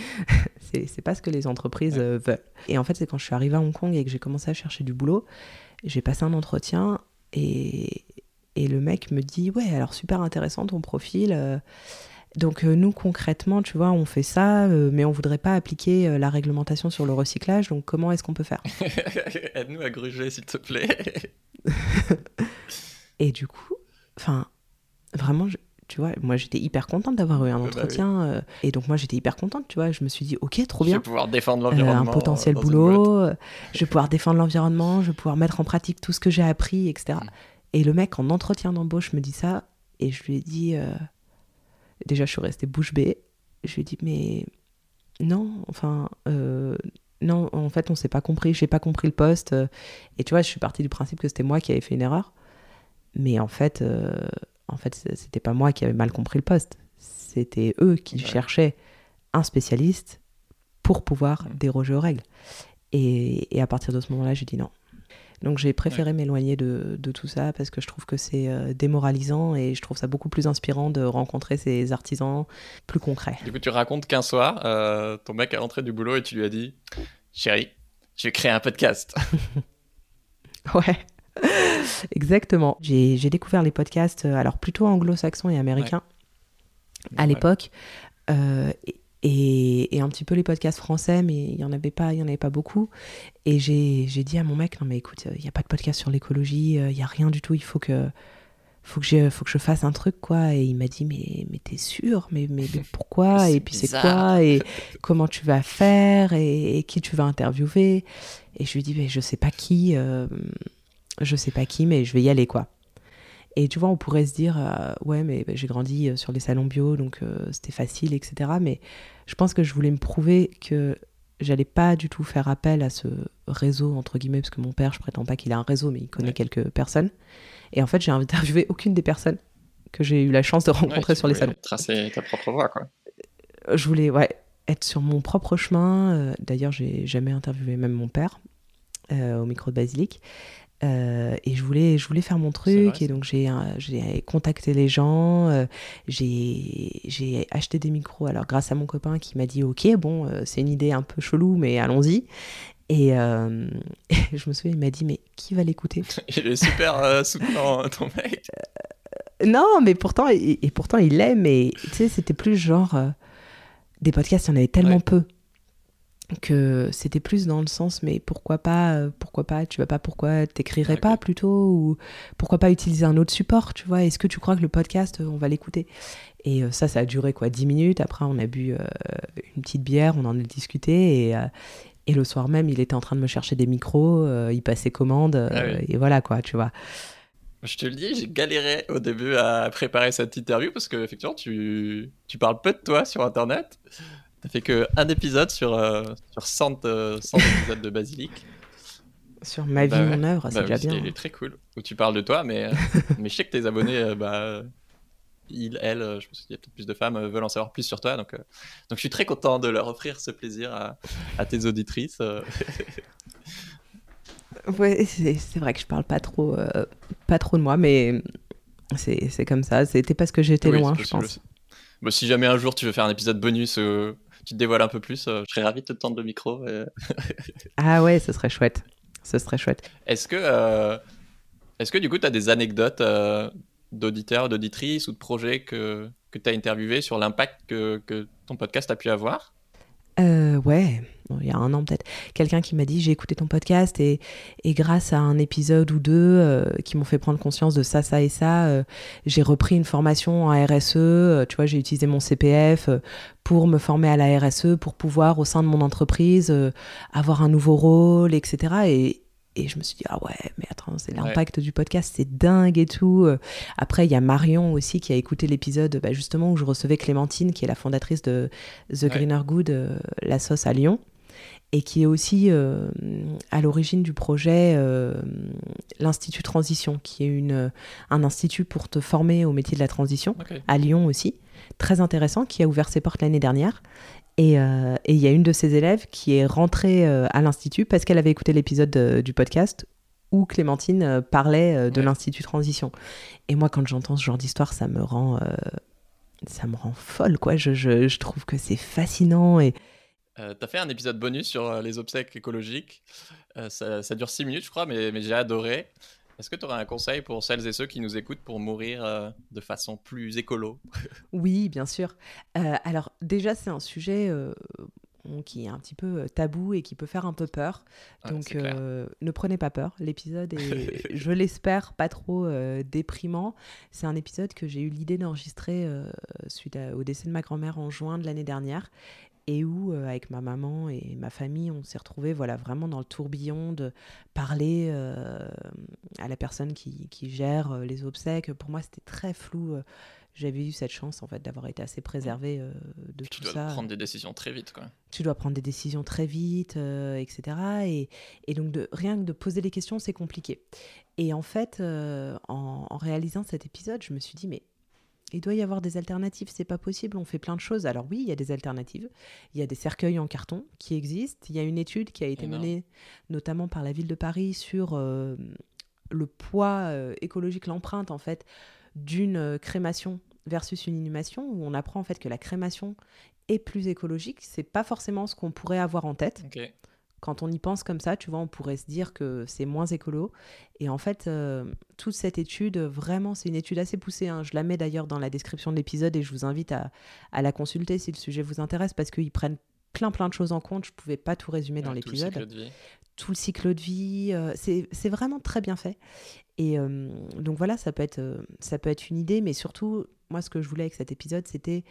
[SPEAKER 2] c'est pas ce que les entreprises euh, veulent. Et en fait, c'est quand je suis arrivée à Hong Kong et que j'ai commencé à chercher du boulot, j'ai passé un entretien et, et, le mec me dit Ouais, alors super intéressant ton profil. Donc euh, nous concrètement, tu vois, on fait ça, euh, mais on voudrait pas appliquer euh, la réglementation sur le recyclage. Donc comment est-ce qu'on peut faire?
[SPEAKER 1] Aide-nous à gruger, s'il te plaît.
[SPEAKER 2] et du coup, enfin, vraiment, tu vois, moi j'étais hyper contente d'avoir eu un bah entretien. et donc moi j'étais hyper contente, tu vois. Je me suis dit, ok, trop bien.
[SPEAKER 1] Je vais pouvoir défendre l'environnement.
[SPEAKER 2] un potentiel boulot. je vais pouvoir défendre l'environnement. Je vais pouvoir mettre en pratique tout ce que j'ai appris, etc. Mm. Et le mec en entretien d'embauche me dit ça, et je lui ai dit Déjà, je suis restée bouche bée. Je lui ai dit, mais non, enfin, euh, non, en fait, on s'est pas compris, j'ai pas compris le poste. Et tu vois, je suis partie du principe que c'était moi qui avais fait une erreur. Mais en fait, euh, en fait, c'était pas moi qui avais mal compris le poste. C'était eux qui cherchaient un spécialiste pour pouvoir déroger aux règles. Et, à partir de ce moment-là, j'ai dit non. Donc j'ai préféré m'éloigner de, tout ça parce que je trouve que c'est euh, démoralisant et je trouve ça beaucoup plus inspirant de rencontrer ces artisans plus concrets.
[SPEAKER 1] Du coup, tu racontes qu'un soir, euh, ton mec est rentré du boulot et tu lui as dit Chérie, je vais créer un podcast.
[SPEAKER 2] ouais. Exactement. J'ai découvert les podcasts, euh, alors plutôt anglo-saxons et américains à l'époque. Euh, et, un petit peu les podcasts français, mais il n'y en, avait pas, il y en avait pas beaucoup. Et j'ai dit à mon mec, non mais écoute, il n'y a pas de podcast sur l'écologie, euh, il n'y a rien du tout, il faut que, faut que, je, faut que je fasse un truc, quoi. Et il m'a dit, mais, mais t'es sûr? Mais, mais, pourquoi? Et puis c'est quoi? Et comment tu vas faire? Et, qui tu vas interviewer? Et je lui dis, mais je sais pas qui, euh, je sais pas qui, mais je vais y aller, quoi. Et tu vois, on pourrait se dire, euh, ouais, mais bah, j'ai grandi euh, sur les salons bio, donc euh, c'était facile, etc. Mais je pense que je voulais me prouver que j'allais pas du tout faire appel à ce réseau, entre guillemets, parce que mon père, je prétends pas qu'il a un réseau, mais il connaît quelques personnes. Et en fait, j'ai interviewé aucune des personnes que j'ai eu la chance de rencontrer sur les salons.
[SPEAKER 1] Tracer ta propre voie, quoi.
[SPEAKER 2] Je voulais, ouais, être sur mon propre chemin. D'ailleurs, j'ai jamais interviewé même mon père au micro de Basilique. Euh, et je voulais, je voulais faire mon truc, et donc j'ai, j'ai contacté les gens, euh, j'ai, acheté des micros, alors grâce à mon copain qui m'a dit Ok, bon, euh, c'est une idée un peu chelou, mais allons-y. Et, je me souviens, il m'a dit Mais qui va l'écouter?
[SPEAKER 1] Il est super soutenant, ton mec.
[SPEAKER 2] non, mais pourtant, et, pourtant il l'aime, mais tu sais, c'était plus genre. des podcasts, il y en avait tellement peu que c'était plus dans le sens mais pourquoi pas euh, pourquoi pas tu vas pas pourquoi t'écrirais pas plutôt ou pourquoi pas utiliser un autre support tu vois? Est-ce que tu crois que le podcast euh, on va l'écouter? Et euh, ça ça a duré quoi 10 minutes. Après on a bu une petite bière on en a discuté et, et le soir même il était en train de me chercher des micros il passait commande ah et voilà quoi tu vois.
[SPEAKER 1] Je te le dis, j'ai galéré au début à préparer cette interview parce que effectivement tu, tu parles peu de toi sur internet. T'as fait que un épisode sur, euh, sur 100, euh, épisodes de Basilic.
[SPEAKER 2] Sur ma vie, bah mon œuvre, c'est bah déjà bien.
[SPEAKER 1] Il est très cool. Où tu parles de toi, mais, euh, mais je sais que tes abonnés, bah, ils, elles, je pense qu'il y a peut-être plus de femmes, veulent en savoir plus sur toi. Donc, donc je suis très content de leur offrir ce plaisir à, à tes auditrices.
[SPEAKER 2] ouais, c'est vrai que je parle pas trop, pas trop de moi, mais c'est comme ça. C'était parce que j'étais loin, je pense.
[SPEAKER 1] Bon, si jamais un jour tu veux faire un épisode bonus tu te dévoiles un peu plus, euh, je serais ravi de te tendre le micro.
[SPEAKER 2] ah ouais, ce serait chouette. Ce serait chouette.
[SPEAKER 1] Est-ce que, euh, est-ce que du coup, tu as des anecdotes euh, d'auditeurs, d'auditrices ou de projets que, que tu as interviewé sur l'impact que, que, ton podcast a pu avoir?
[SPEAKER 2] Euh, ouais, il y a un an peut-être, quelqu'un qui m'a dit j'ai écouté ton podcast et, et, grâce à un épisode ou deux euh, qui m'ont fait prendre conscience de ça, ça et ça, euh, j'ai repris une formation en RSE, euh, tu vois, j'ai utilisé mon CPF pour me former à la RSE, pour pouvoir au sein de mon entreprise avoir un nouveau rôle, etc. Et, et je me suis dit, ah ouais, mais attends, c'est l'impact du podcast, c'est dingue et tout. Après, il y a Marion aussi qui a écouté l'épisode bah, justement où je recevais Clémentine, qui est la fondatrice de The Greener Good, euh, la sauce à Lyon, et qui est aussi euh, à l'origine du projet euh, l'Institut Transition, qui est une, un institut pour te former au métier de la transition, à Lyon aussi, très intéressant, qui a ouvert ses portes l'année dernière. Euh, et il y a une de ses élèves qui est rentrée euh, à l'Institut parce qu'elle avait écouté l'épisode du podcast où Clémentine euh, parlait de l'Institut Transition. Et moi, quand j'entends ce genre d'histoire, ça me rend, ça me rend folle, quoi. Je, je, je trouve que c'est fascinant et.
[SPEAKER 1] T'as fait un épisode bonus sur les obsèques écologiques. Ça, ça, dure 6 minutes, je crois, mais, mais j'ai adoré. Est-ce que tu aurais un conseil pour celles et ceux qui nous écoutent pour mourir euh, de façon plus écolo?
[SPEAKER 2] Oui, bien sûr. Euh, alors déjà, c'est un sujet euh, qui est un petit peu tabou et qui peut faire un peu peur. Donc ne prenez pas peur. L'épisode est, je l'espère, pas trop déprimant. C'est un épisode que j'ai eu l'idée d'enregistrer suite au décès de ma grand-mère en juin de l'année dernière et où, euh, avec ma maman et ma famille, on s'est retrouvés voilà, vraiment dans le tourbillon de parler euh, à la personne qui, qui gère euh, les obsèques. Pour moi, c'était très flou. J'avais eu cette chance en fait d'avoir été assez préservé de tout ça.
[SPEAKER 1] Tu dois prendre des décisions très vite, quoi.
[SPEAKER 2] Tu dois prendre des décisions très vite, etc. Et, et, donc de, rien que de poser les questions, c'est compliqué. Et en fait, en, en réalisant cet épisode, je me suis dit mais il doit y avoir des alternatives, c'est pas possible, on fait plein de choses. Alors oui, il y a des alternatives. Il y a des cercueils en carton qui existent. Il y a une étude qui a été menée notamment par la ville de Paris sur euh, le poids euh, écologique, l'empreinte en fait d'une euh, crémation versus une inhumation, où on apprend en fait que la crémation est plus écologique. C'est pas forcément ce qu'on pourrait avoir en tête. Quand on y pense comme ça, tu vois, on pourrait se dire que c'est moins écolo. Et en fait, euh, toute cette étude, vraiment, c'est une étude assez poussée. Hein. Je la mets d'ailleurs dans la description de l'épisode et je vous invite à, la consulter si le sujet vous intéresse parce qu'ils prennent plein plein de choses en compte. Je ne pouvais pas tout résumer dans l'épisode. Tout le cycle de vie, euh, c'est vraiment très bien fait. Et euh, donc voilà, ça peut, être, ça peut être une idée, mais surtout, moi, ce que je voulais avec cet épisode, c'était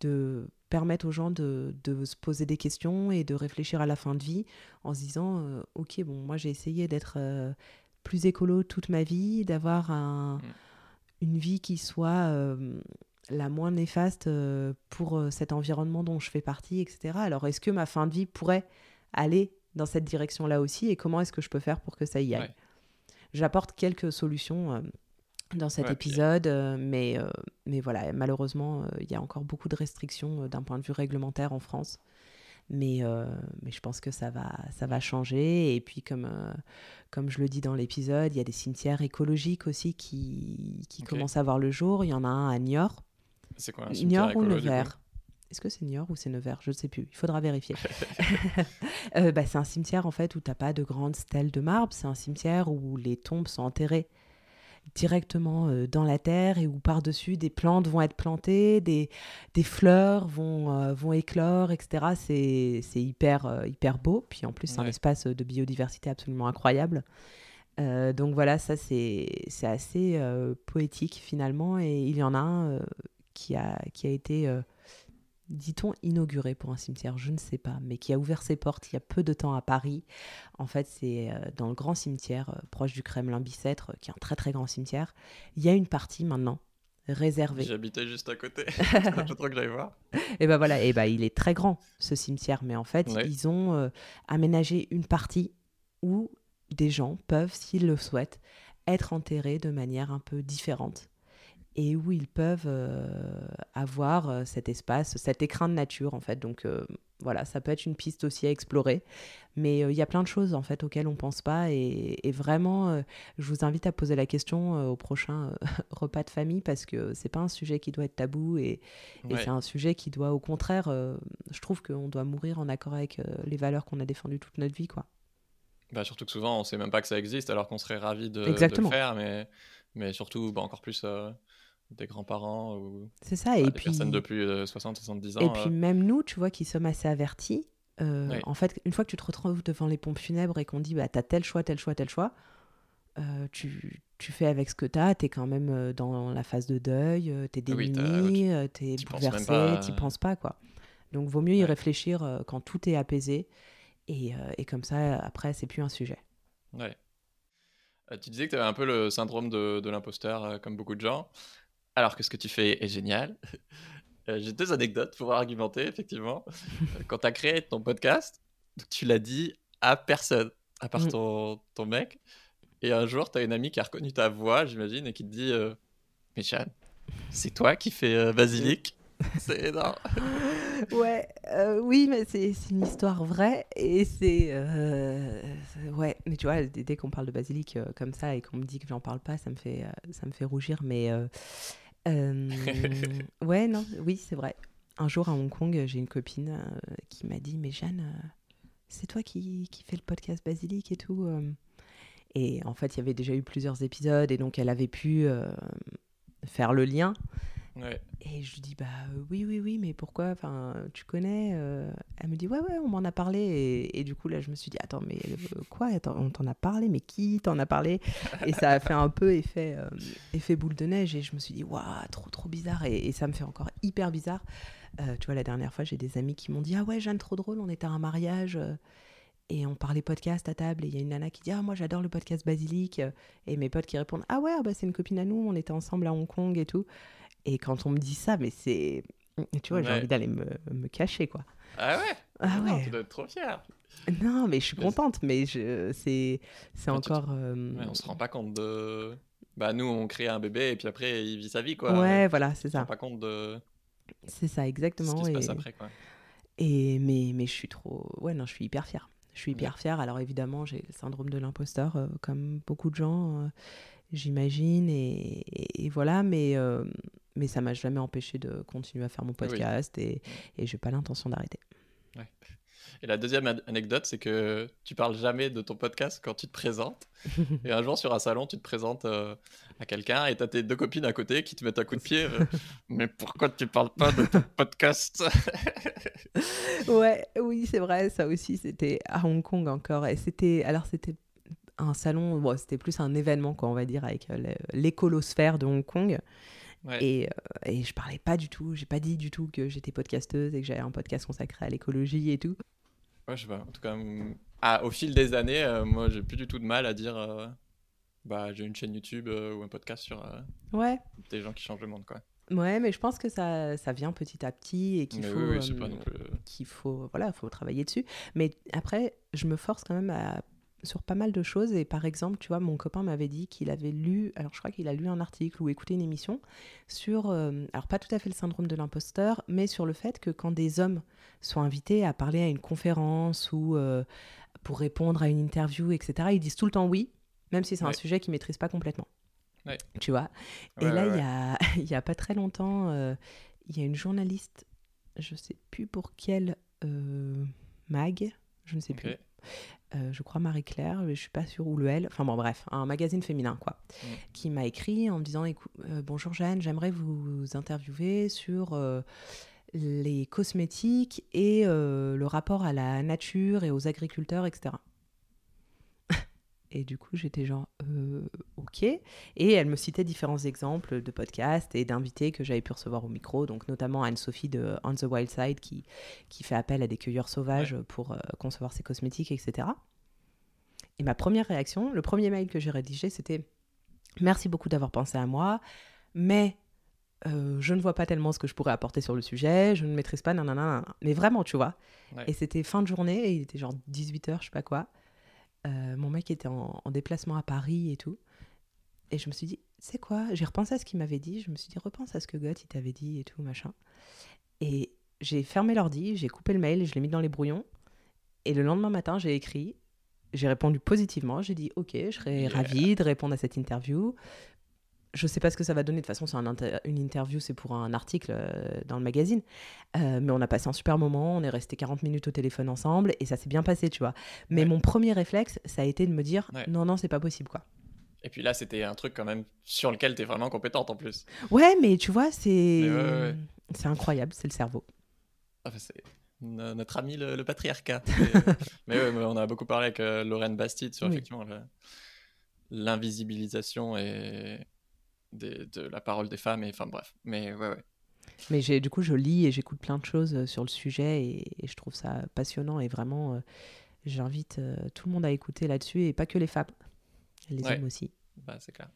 [SPEAKER 2] de permettre aux gens de, se poser des questions et de réfléchir à la fin de vie en se disant euh, ok bon moi j'ai essayé d'être euh, plus écolo toute ma vie d'avoir un, mm. une vie qui soit euh, la moins néfaste pour cet environnement dont je fais partie etc alors est-ce que ma fin de vie pourrait aller dans cette direction là aussi et comment est-ce que je peux faire pour que ça y aille? J'apporte quelques solutions dans cet épisode, euh, mais, euh, mais voilà, malheureusement, euh, il y a encore beaucoup de restrictions d'un point de vue réglementaire en France. Mais, mais je pense que ça va, ça va changer. Et puis, comme, comme je le dis dans l'épisode, il y a des cimetières écologiques aussi qui, qui commencent à voir le jour. Il y en a un à Niort.
[SPEAKER 1] C'est quoi un cimetière ou Nevers
[SPEAKER 2] est-ce que c'est Niort ou c'est Nevers? Je ne sais plus. Il faudra vérifier. bah, c'est un cimetière en fait où tu n'as pas de grandes stèles de marbre. C'est un cimetière où les tombes sont enterrées directement euh, dans la terre et où par-dessus des plantes vont être plantées, des, des fleurs vont, euh, vont éclore, etc. C'est hyper, euh, hyper beau. Puis en plus, c'est un espace de biodiversité absolument incroyable. donc voilà, ça c'est assez poétique finalement. Et il y en a un qui, a, qui a été dit-on, inauguré pour un cimetière, je ne sais pas, mais qui a ouvert ses portes il y a peu de temps à Paris. En fait, c'est euh, dans le grand cimetière euh, proche du Kremlin-Bicêtre, qui est un très très grand cimetière. Il y a une partie maintenant réservée.
[SPEAKER 1] J'habitais juste à côté, pas trop que j'aille voir.
[SPEAKER 2] Et ben voilà, et ben il est très grand ce cimetière, mais en fait, ils ont euh, aménagé une partie où des gens peuvent, s'ils le souhaitent, être enterrés de manière un peu différente et où ils peuvent euh, avoir euh, cet espace, cet écrin de nature en fait. Donc euh, voilà, ça peut être une piste aussi à explorer. Mais il y a plein de choses en fait auxquelles on pense pas et, vraiment, je vous invite à poser la question au prochain repas de famille parce que c'est pas un sujet qui doit être tabou et, c'est un sujet qui doit au contraire, je trouve qu'on doit mourir en accord avec les valeurs qu'on a défendues toute notre vie quoi.
[SPEAKER 1] Bah, surtout que souvent on sait même pas que ça existe alors qu'on serait ravi de, de, le faire, mais, mais surtout bah, encore plus des grands-parents ou
[SPEAKER 2] c'est ça et
[SPEAKER 1] des
[SPEAKER 2] puis
[SPEAKER 1] personnes depuis 60 70 ans
[SPEAKER 2] et puis euh. même nous tu vois qui sommes assez avertis euh, en fait une fois que tu te retrouves devant les pompes funèbres et qu'on dit bah t'as tel choix tel choix tel choix euh, tu, tu, fais avec ce que t'as t'es quand même dans la phase de deuil t'es démuni oui, t'es bouleversé t'y penses pas quoi. Donc vaut mieux y réfléchir quand tout est apaisé et, et comme ça après c'est plus un sujet.
[SPEAKER 1] Ouais. Tu disais que tu avais un peu le syndrome de, de l'imposteur, comme beaucoup de gens alors que ce que tu fais est génial. Euh, j'ai deux anecdotes pour argumenter, effectivement. Euh, quand tu as créé ton podcast, tu l'as dit à personne, à part mm. ton, ton mec. Et un jour, tu as une amie qui a reconnu ta voix, j'imagine, et qui te dit euh, Mais c'est toi qui fais Basilic C'est énorme.
[SPEAKER 2] ouais, oui, mais c'est une histoire vraie. Et c'est. ouais, mais tu vois, dès qu'on parle de basilic comme ça et qu'on me dit que j'en parle pas, ça me fait, ça me fait rougir. Mais euh, ouais, non, oui, c'est vrai. Un jour à Hong Kong, j'ai une copine euh, qui m'a dit Mais Jeanne, euh, c'est toi qui, qui fais le podcast Basilic et tout Et en fait, il y avait déjà eu plusieurs épisodes et donc elle avait pu faire le lien. Et je lui dis bah euh, oui oui oui mais pourquoi enfin tu connais euh? Elle me dit ouais ouais on m'en a parlé. Et, du coup là je me suis dit attends mais euh, quoi? On t'en a parlé? Mais qui t'en a parlé? Et ça a fait un peu effet effet boule de neige. Et je me suis dit waouh trop trop bizarre. Et, ça me fait encore hyper bizarre. Tu vois la dernière fois j'ai des amis qui m'ont dit ah ouais Jeanne trop drôle on était à un mariage et on parlait podcast à table. Et il y a une nana qui dit ah moi j'adore le podcast Basilic. Et mes potes qui répondent ah ouais ah bah c'est une copine à nous on était ensemble à Hong Kong et tout et quand on me dit ça, mais c'est. Tu vois, j'ai envie d'aller me, me, cacher, quoi.
[SPEAKER 1] Ah ouais?
[SPEAKER 2] Ah
[SPEAKER 1] ouais Tu dois être trop fière.
[SPEAKER 2] Non, mais je suis contente, mais je... c'est, c'est encore.
[SPEAKER 1] Euh... Ouais, on se rend pas compte de. bah nous on crée un bébé et puis après il vit sa vie quoi.
[SPEAKER 2] Ouais, voilà, c'est ça.
[SPEAKER 1] pas compte de.
[SPEAKER 2] C'est ça, exactement.
[SPEAKER 1] Ce qui se passe après quoi.
[SPEAKER 2] Et mais, mais je suis trop. Ouais, non, je suis hyper fière. Je suis hyper fière. Alors évidemment, j'ai le syndrome de l'imposteur, euh, comme beaucoup de gens, euh, j'imagine. Et, voilà, mais, euh, mais ça m'a jamais empêché de continuer à faire mon podcast et, et j'ai pas l'intention d'arrêter.
[SPEAKER 1] Ouais. Et la deuxième anecdote, c'est que tu parles jamais de ton podcast quand tu te présentes. et un jour, sur un salon, tu te présentes euh, à quelqu'un et tu as tes deux copines à côté qui te mettent un coup de pied. Euh, mais pourquoi tu parles pas de ton podcast?
[SPEAKER 2] Ouais, oui, c'est vrai. Ça aussi, c'était à Hong Kong encore. Et c'était. Alors, c'était un salon, bon, c'était plus un événement, quoi, on va dire, avec euh, l'écolosphère de Hong Kong. Et, et, je parlais pas du tout, j'ai pas dit du tout que j'étais podcasteuse et que j'avais un podcast consacré à l'écologie et tout.
[SPEAKER 1] Ouais, je sais pas. En tout cas, ah, au fil des années, euh, moi, j'ai plus du tout de mal à dire euh, bah, j'ai une chaîne YouTube euh, ou un podcast sur
[SPEAKER 2] ouais.
[SPEAKER 1] des gens qui changent le monde, quoi.
[SPEAKER 2] Ouais, mais je pense que ça, ça vient petit à petit et qu'il faut,
[SPEAKER 1] oui,
[SPEAKER 2] faut, voilà, faut travailler dessus. Mais après, je me force quand même à sur pas mal de choses. Et par exemple, tu vois, mon copain m'avait dit qu'il avait lu, alors je crois qu'il a lu un article ou écouté une émission sur, euh, alors pas tout à fait le syndrome de l'imposteur, mais sur le fait que quand des hommes sont invités à parler à une conférence ou euh, pour répondre à une interview, etc., ils disent tout le temps oui, même si c'est un sujet qu'ils maîtrisent pas complètement. Tu vois? Et là, il y, a, y a pas très longtemps, euh, il y a une journaliste, je sais plus pour quelle mag, je ne sais plus euh, je crois Marie-Claire, mais je suis pas sûre où le elle, enfin bon bref, un magazine féminin quoi, mm. qui m'a écrit en me disant euh, bonjour Jeanne, j'aimerais vous interviewer sur euh, les cosmétiques et le rapport à la nature et aux agriculteurs, etc. Et du coup, j'étais genre, euh, ok. Et elle me citait différents exemples de podcasts et d'invités que j'avais pu recevoir au micro, donc notamment Anne-Sophie de On the Wild Side qui, qui fait appel à des cueilleurs sauvages pour euh, concevoir ses cosmétiques, etc. Et ma première réaction, le premier mail que j'ai rédigé, c'était Merci beaucoup d'avoir pensé à moi, mais euh, je ne vois pas tellement ce que je pourrais apporter sur le sujet, je ne maîtrise pas, nanana. Mais vraiment, tu vois. Et c'était fin de journée, et il était genre 18h, je sais pas quoi. Euh, mon mec était en, déplacement à Paris et tout. Et je me suis dit, c'est quoi? J'ai repensé à ce qu'il m'avait dit. Je me suis dit, repense à ce que Goth il t'avait dit et tout, machin. Et j'ai fermé l'ordi, j'ai coupé le mail, je l'ai mis dans les brouillons. Et le lendemain matin, j'ai écrit, j'ai répondu positivement. J'ai dit, ok, je serais ravie de répondre à cette interview je sais pas ce que ça va donner. De toute façon, c'est une interview, c'est pour un article euh, dans le magazine. Euh, mais on a passé un super moment, on est resté 40 minutes au téléphone ensemble et ça s'est bien passé, tu vois. Mais mon premier réflexe, ça a été de me dire non, non, c'est pas possible, quoi.
[SPEAKER 1] Et puis là, c'était un truc quand même sur lequel tu es vraiment compétente en plus.
[SPEAKER 2] Ouais, mais tu vois, c'est c'est incroyable, c'est le cerveau.
[SPEAKER 1] Ah, c'est notre ami le, patriarcat. mais, on a beaucoup parlé avec euh, Lorraine Bastide sur effectivement l'invisibilisation et de la parole des femmes. Et enfin bref, mais ouais, ouais.
[SPEAKER 2] Mais j'ai, du coup, je lis et j'écoute plein de choses euh, sur le sujet et, je trouve ça passionnant et vraiment, euh, j'invite euh, tout le monde à écouter là-dessus et pas que les femmes, les hommes aussi.
[SPEAKER 1] Bah, c'est clair.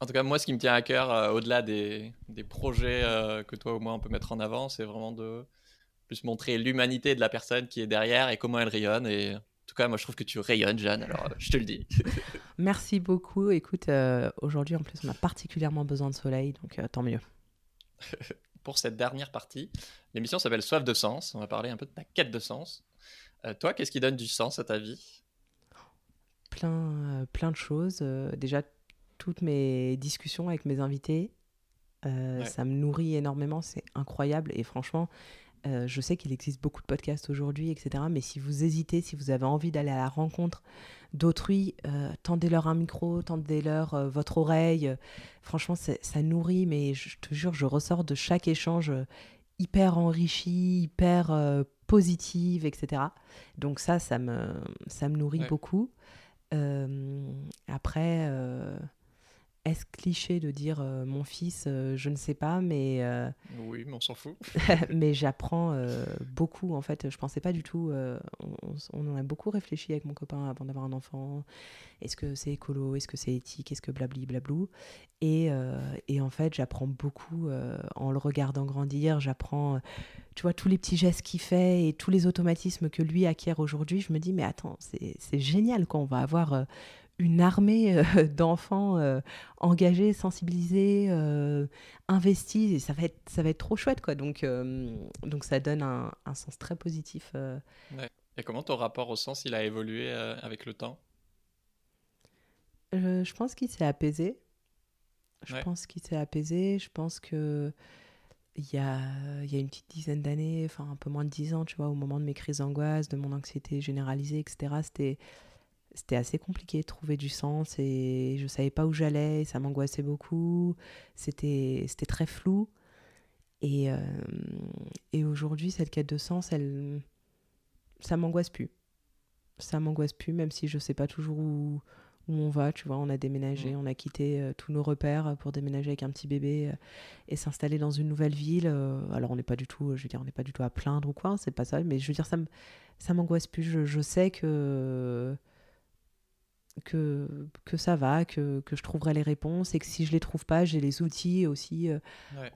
[SPEAKER 1] En tout cas, moi, ce qui me tient à cœur, au-delà des, des projets que toi ou moi on peut mettre en avant, c'est vraiment de plus montrer l'humanité de la personne qui est derrière et comment elle rayonne. Et tout cas, moi, je trouve que tu rayonnes, Jeanne, alors euh, je te le dis.
[SPEAKER 2] Merci beaucoup. Écoute, euh, aujourd'hui, en plus, on a particulièrement besoin de soleil, donc euh, tant mieux.
[SPEAKER 1] Pour cette dernière partie, l'émission s'appelle Soif de sens. On va parler un peu de ta quête de sens. toi, qu'est-ce qui donne du sens à ta vie?
[SPEAKER 2] Plein, plein de choses. déjà, toutes mes discussions avec mes invités, ça me nourrit énormément. C'est incroyable. Et franchement, euh, je sais qu'il existe beaucoup de podcasts aujourd'hui, etc. Mais si vous hésitez, si vous avez envie d'aller à la rencontre d'autrui, euh, tendez-leur un micro, tendez-leur euh, votre oreille. franchement, ça nourrit, mais je te jure, je ressors de chaque échange hyper enrichi, hyper positive, etc. Donc ça, ça me, ça me nourrit beaucoup. après est-ce cliché de dire euh, mon fils euh, Je ne sais pas, mais. Euh,
[SPEAKER 1] oui, mais on s'en fout.
[SPEAKER 2] mais j'apprends beaucoup, en fait. Je pensais pas du tout. On, en a beaucoup réfléchi avec mon copain avant d'avoir un enfant. Est-ce que c'est écolo? Est-ce que c'est éthique? Est-ce que blabli blablou et, et, en fait, j'apprends beaucoup en le regardant grandir. J'apprends, tu vois, tous les petits gestes qu'il fait et tous les automatismes que lui acquiert aujourd'hui. Je me dis, mais attends, c'est génial quand on va avoir une armée d'enfants engagés, sensibilisés, investis, et ça va être, ça va être trop chouette, quoi. Donc, donc ça donne un, un, sens très positif.
[SPEAKER 1] Et comment ton rapport au sens, il a évolué avec le temps?
[SPEAKER 2] Je pense qu'il s'est apaisé. Je pense qu'il s'est apaisé. Je pense que il y a, il y a une petite dizaine d'années, enfin un peu moins de dix ans, tu vois, au moment de mes crises d'angoisse, de mon anxiété généralisée, etc., c'était, c'était assez compliqué de trouver du sens et je savais pas où j'allais, ça m'angoissait beaucoup, c'était, très flou. Et, euh, et aujourd'hui, cette quête de sens, elle, ça m'angoisse plus. Ça m'angoisse plus, même si je sais pas toujours où, où on va, tu vois, on a déménagé, mm. on a quitté euh, tous nos repères pour déménager avec un petit bébé euh, et s'installer dans une nouvelle ville. Alors on n'est pas du tout, je veux dire, on n'est pas du tout à plaindre ou quoi, c'est pas ça, mais je veux dire, ça, ça m'angoisse plus. Je, sais que, que, que ça va, que, que, je trouverai les réponses et que si je les trouve pas, j'ai les outils aussi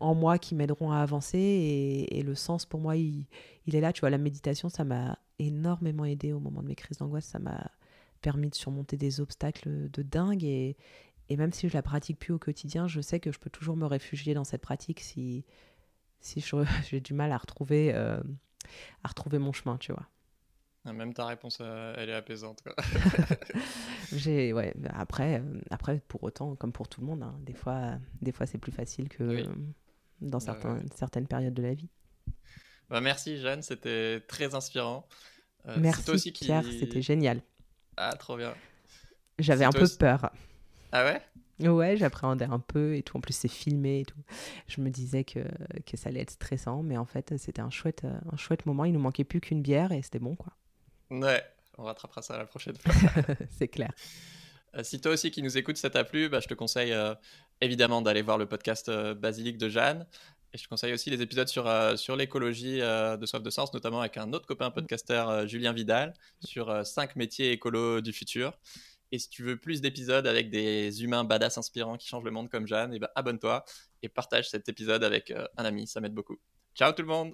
[SPEAKER 2] en moi qui m'aideront à avancer et, et, le sens pour moi, il, il est là. Tu vois, la méditation, ça m'a énormément aidé au moment de mes crises d'angoisse, ça m'a permis de surmonter des obstacles de dingue et, et même si je la pratique plus au quotidien, je sais que je peux toujours me réfugier dans cette pratique si, si j'ai du mal à retrouver, euh, à retrouver mon chemin, tu vois.
[SPEAKER 1] Ah, même ta réponse, euh, elle est apaisante.
[SPEAKER 2] j'ai, ouais, après, euh, après, pour autant, comme pour tout le monde, hein, des fois, des fois c'est plus facile que dans certains, certaines périodes de la vie.
[SPEAKER 1] Bah, merci Jeanne, c'était très inspirant.
[SPEAKER 2] merci aussi qui... Pierre, c'était génial.
[SPEAKER 1] Ah, trop bien.
[SPEAKER 2] J'avais un peu peur.
[SPEAKER 1] Ah ouais?
[SPEAKER 2] Ouais, j'appréhendais un peu et tout. En plus, c'est filmé et tout. Je me disais que, que ça allait être stressant, mais en fait, c'était un chouette, un chouette moment. Il nous manquait plus qu'une bière et c'était bon, quoi.
[SPEAKER 1] Ouais, on rattrapera ça la prochaine fois.
[SPEAKER 2] c'est clair.
[SPEAKER 1] Euh, si toi aussi qui nous écoutes, ça t'a plu, bah, je te conseille euh, évidemment d'aller voir le podcast euh, Basilique de Jeanne. Et je te conseille aussi les épisodes sur, euh, sur l'écologie de Soif de Sens, notamment avec un autre copain podcasteur, Julien Vidal, sur 5 métiers écolos du futur. Et si tu veux plus d'épisodes avec des humains badass inspirants qui changent le monde comme Jeanne, et ben abonne-toi et partage cet épisode avec un ami, ça m'aide beaucoup. Ciao tout le monde